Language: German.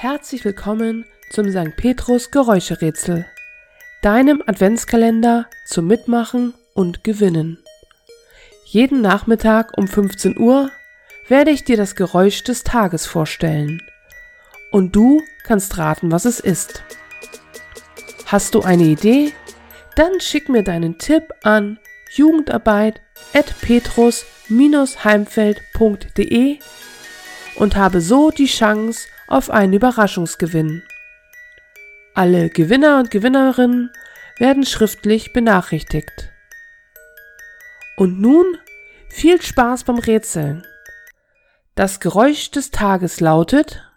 Herzlich willkommen zum St. Petrus Geräuscherätsel, deinem Adventskalender zum Mitmachen und Gewinnen. Jeden Nachmittag um 15 Uhr werde ich dir das Geräusch des Tages vorstellen. Und du kannst raten, was es ist. Hast du eine Idee? Dann schick mir deinen Tipp an jugendarbeit.petrus-heimfeld.de und habe so die Chance auf einen Überraschungsgewinn. Alle Gewinner und Gewinnerinnen werden schriftlich benachrichtigt. Und nun viel Spaß beim Rätseln. Das Geräusch des Tages lautet